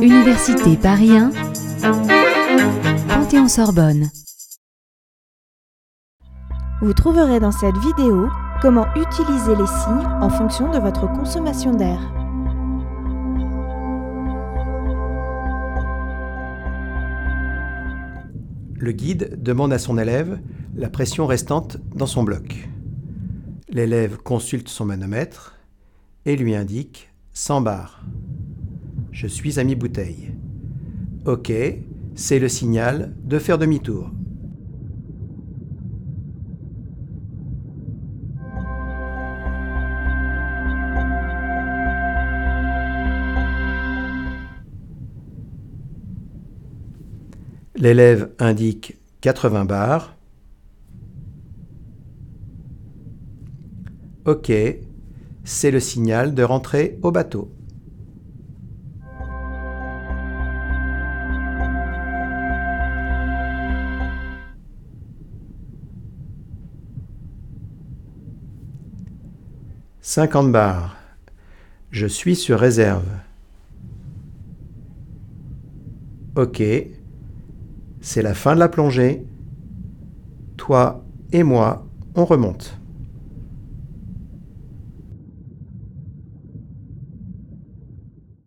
Université Paris 1, Panthéon-Sorbonne. Vous trouverez dans cette vidéo comment utiliser les signes en fonction de votre consommation d'air. Le guide demande à son élève la pression restante dans son bloc. L'élève consulte son manomètre et lui indique 100 bars. Je suis à mi-bouteille. OK, c'est le signal de faire demi-tour. L'élève indique 80 bars. OK, c'est le signal de rentrer au bateau. « 50 bars. Je suis sur réserve. OK, c'est la fin de la plongée. Toi et moi, on remonte.